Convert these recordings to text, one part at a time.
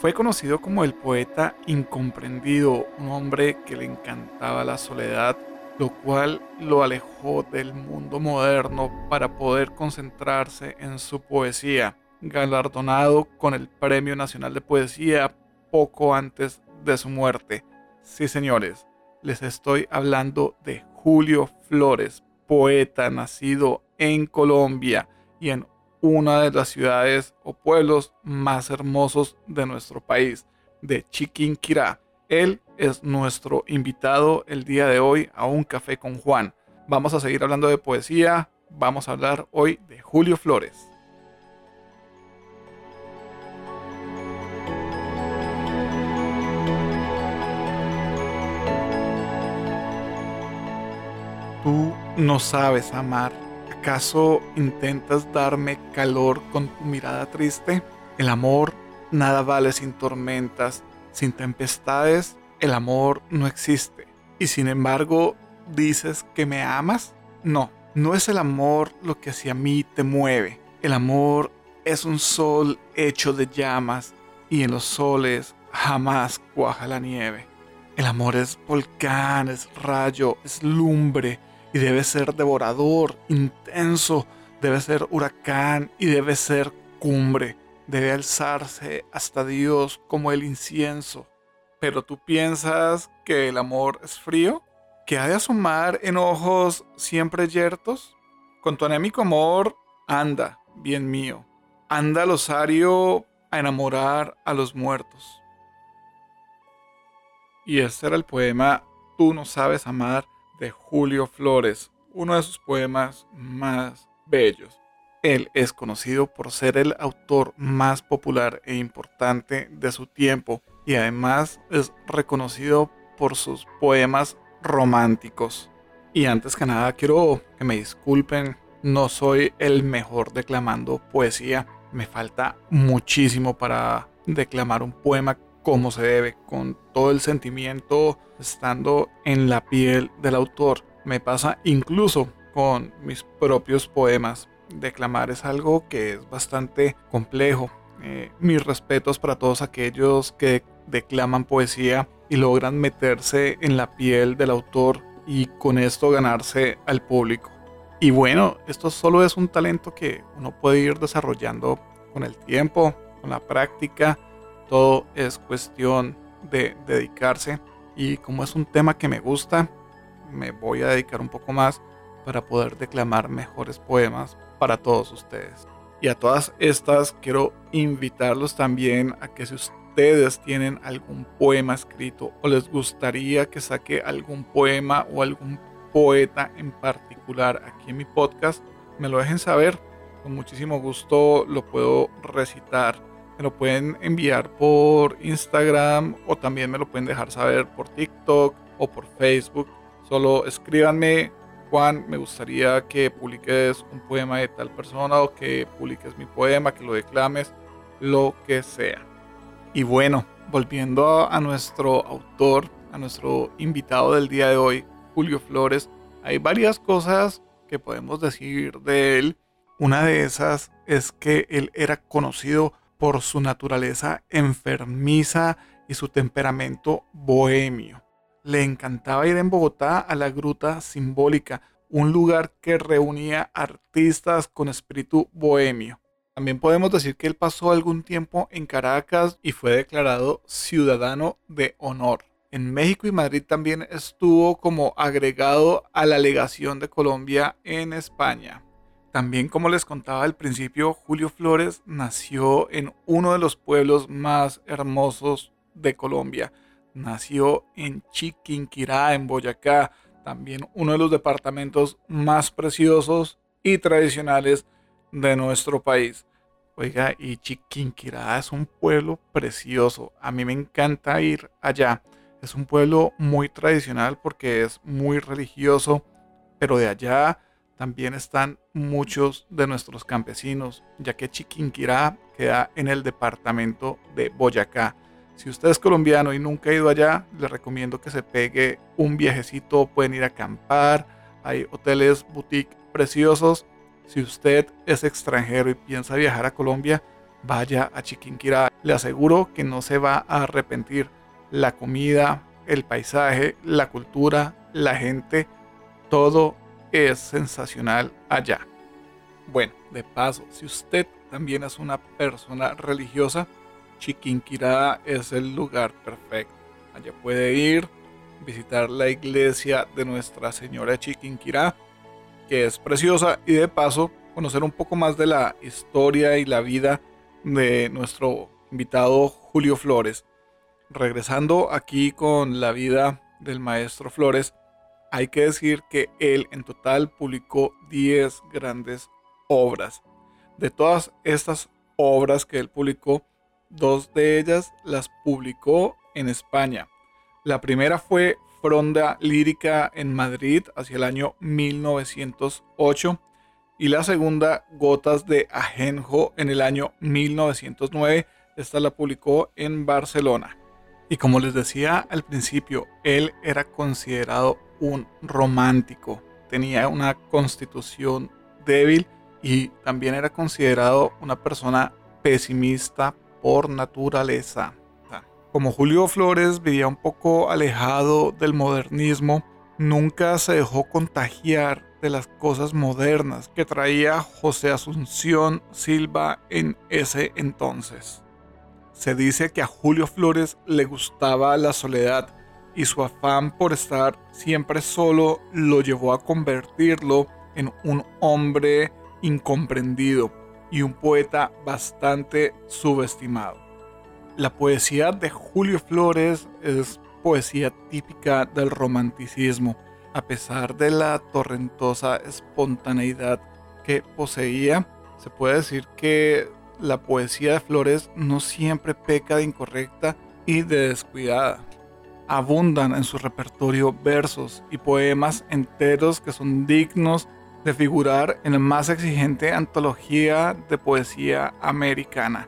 Fue conocido como el poeta incomprendido, un hombre que le encantaba la soledad, lo cual lo alejó del mundo moderno para poder concentrarse en su poesía, galardonado con el Premio Nacional de Poesía poco antes de su muerte. Sí, señores, les estoy hablando de Julio Flores, poeta nacido en Colombia y en una de las ciudades o pueblos más hermosos de nuestro país, de Chiquinquirá. Él es nuestro invitado el día de hoy a un café con Juan. Vamos a seguir hablando de poesía, vamos a hablar hoy de Julio Flores. Tú no sabes amar ¿Acaso intentas darme calor con tu mirada triste? El amor nada vale sin tormentas, sin tempestades, el amor no existe. Y sin embargo, dices que me amas? No, no es el amor lo que hacia mí te mueve. El amor es un sol hecho de llamas y en los soles jamás cuaja la nieve. El amor es volcán, es rayo, es lumbre, y debe ser devorador, intenso, debe ser huracán y debe ser cumbre, debe alzarse hasta Dios como el incienso. Pero tú piensas que el amor es frío, que ha de asomar en ojos siempre yertos. Con tu anémico amor, anda, bien mío, anda al osario a enamorar a los muertos. Y este era el poema Tú no sabes amar de Julio Flores, uno de sus poemas más bellos. Él es conocido por ser el autor más popular e importante de su tiempo y además es reconocido por sus poemas románticos. Y antes que nada quiero que me disculpen, no soy el mejor declamando poesía, me falta muchísimo para declamar un poema como se debe, con todo el sentimiento estando en la piel del autor. Me pasa incluso con mis propios poemas. Declamar es algo que es bastante complejo. Eh, mis respetos para todos aquellos que declaman poesía y logran meterse en la piel del autor y con esto ganarse al público. Y bueno, esto solo es un talento que uno puede ir desarrollando con el tiempo, con la práctica todo es cuestión de dedicarse y como es un tema que me gusta, me voy a dedicar un poco más para poder declamar mejores poemas para todos ustedes. Y a todas estas quiero invitarlos también a que si ustedes tienen algún poema escrito o les gustaría que saque algún poema o algún poeta en particular aquí en mi podcast, me lo dejen saber. Con muchísimo gusto lo puedo recitar me lo pueden enviar por Instagram o también me lo pueden dejar saber por TikTok o por Facebook. Solo escríbanme, Juan, me gustaría que publiques un poema de tal persona o que publiques mi poema, que lo declames, lo que sea. Y bueno, volviendo a nuestro autor, a nuestro invitado del día de hoy, Julio Flores, hay varias cosas que podemos decir de él. Una de esas es que él era conocido por su naturaleza enfermiza y su temperamento bohemio. Le encantaba ir en Bogotá a la Gruta Simbólica, un lugar que reunía artistas con espíritu bohemio. También podemos decir que él pasó algún tiempo en Caracas y fue declarado ciudadano de honor. En México y Madrid también estuvo como agregado a la legación de Colombia en España. También, como les contaba al principio, Julio Flores nació en uno de los pueblos más hermosos de Colombia. Nació en Chiquinquirá, en Boyacá, también uno de los departamentos más preciosos y tradicionales de nuestro país. Oiga, y Chiquinquirá es un pueblo precioso. A mí me encanta ir allá. Es un pueblo muy tradicional porque es muy religioso, pero de allá también están muchos de nuestros campesinos, ya que Chiquinquirá queda en el departamento de Boyacá. Si usted es colombiano y nunca ha ido allá, le recomiendo que se pegue un viajecito, pueden ir a acampar, hay hoteles boutique preciosos. Si usted es extranjero y piensa viajar a Colombia, vaya a Chiquinquirá. Le aseguro que no se va a arrepentir. La comida, el paisaje, la cultura, la gente, todo es sensacional allá. Bueno, de paso, si usted también es una persona religiosa, Chiquinquirá es el lugar perfecto. Allá puede ir, visitar la iglesia de Nuestra Señora Chiquinquirá, que es preciosa, y de paso conocer un poco más de la historia y la vida de nuestro invitado Julio Flores. Regresando aquí con la vida del maestro Flores, hay que decir que él en total publicó 10 grandes obras. De todas estas obras que él publicó, dos de ellas las publicó en España. La primera fue Fronda Lírica en Madrid hacia el año 1908 y la segunda Gotas de Ajenjo en el año 1909. Esta la publicó en Barcelona. Y como les decía al principio, él era considerado un romántico. Tenía una constitución débil y también era considerado una persona pesimista por naturaleza. Como Julio Flores vivía un poco alejado del modernismo, nunca se dejó contagiar de las cosas modernas que traía José Asunción Silva en ese entonces. Se dice que a Julio Flores le gustaba la soledad y su afán por estar siempre solo lo llevó a convertirlo en un hombre incomprendido y un poeta bastante subestimado. La poesía de Julio Flores es poesía típica del romanticismo, a pesar de la torrentosa espontaneidad que poseía, se puede decir que la poesía de Flores no siempre peca de incorrecta y de descuidada. Abundan en su repertorio versos y poemas enteros que son dignos de figurar en la más exigente antología de poesía americana.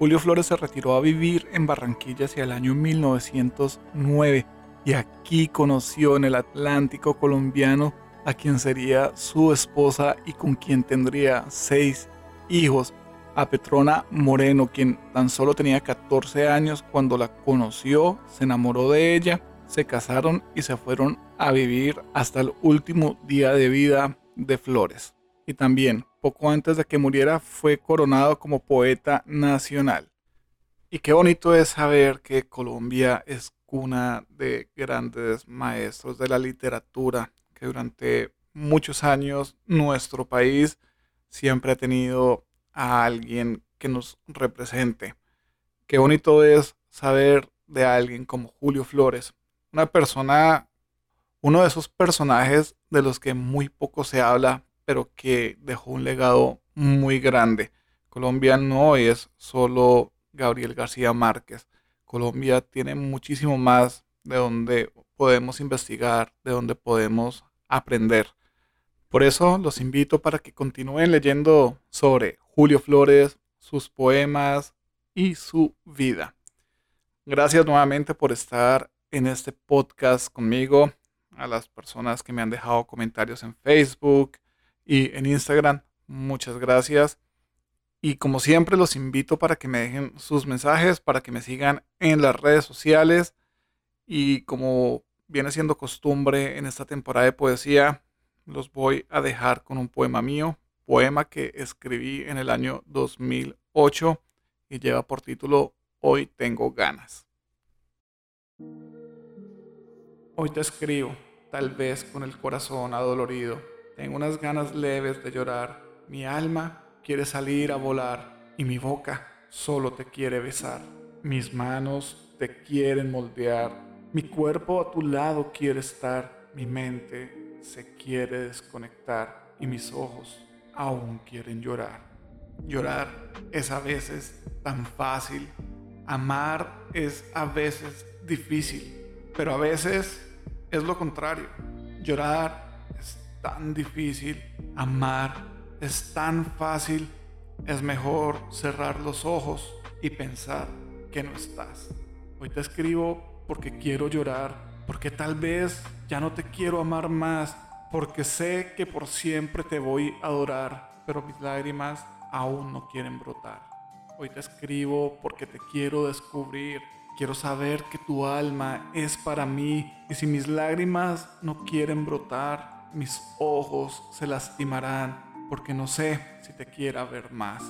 Julio Flores se retiró a vivir en Barranquilla hacia el año 1909 y aquí conoció en el Atlántico colombiano a quien sería su esposa y con quien tendría seis hijos, a Petrona Moreno, quien tan solo tenía 14 años cuando la conoció, se enamoró de ella, se casaron y se fueron a vivir hasta el último día de vida de Flores. Y también, poco antes de que muriera, fue coronado como poeta nacional. Y qué bonito es saber que Colombia es cuna de grandes maestros de la literatura, que durante muchos años nuestro país siempre ha tenido a alguien que nos represente. Qué bonito es saber de alguien como Julio Flores, una persona uno de esos personajes de los que muy poco se habla, pero que dejó un legado muy grande. Colombia no es solo Gabriel García Márquez. Colombia tiene muchísimo más de donde podemos investigar, de donde podemos aprender. Por eso los invito para que continúen leyendo sobre Julio Flores, sus poemas y su vida. Gracias nuevamente por estar en este podcast conmigo a las personas que me han dejado comentarios en Facebook y en Instagram. Muchas gracias. Y como siempre los invito para que me dejen sus mensajes, para que me sigan en las redes sociales. Y como viene siendo costumbre en esta temporada de poesía, los voy a dejar con un poema mío, poema que escribí en el año 2008 y lleva por título Hoy tengo ganas. Hoy te escribo, tal vez con el corazón adolorido. Tengo unas ganas leves de llorar. Mi alma quiere salir a volar y mi boca solo te quiere besar. Mis manos te quieren moldear. Mi cuerpo a tu lado quiere estar. Mi mente se quiere desconectar y mis ojos aún quieren llorar. Llorar es a veces tan fácil. Amar es a veces difícil pero a veces es lo contrario. Llorar es tan difícil, amar es tan fácil. Es mejor cerrar los ojos y pensar que no estás. Hoy te escribo porque quiero llorar, porque tal vez ya no te quiero amar más, porque sé que por siempre te voy a adorar, pero mis lágrimas aún no quieren brotar. Hoy te escribo porque te quiero descubrir. Quiero saber que tu alma es para mí y si mis lágrimas no quieren brotar, mis ojos se lastimarán porque no sé si te quiera ver más.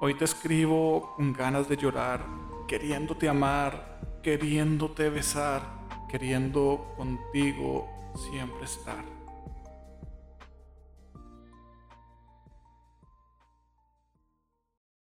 Hoy te escribo con ganas de llorar, queriéndote amar, queriéndote besar, queriendo contigo siempre estar.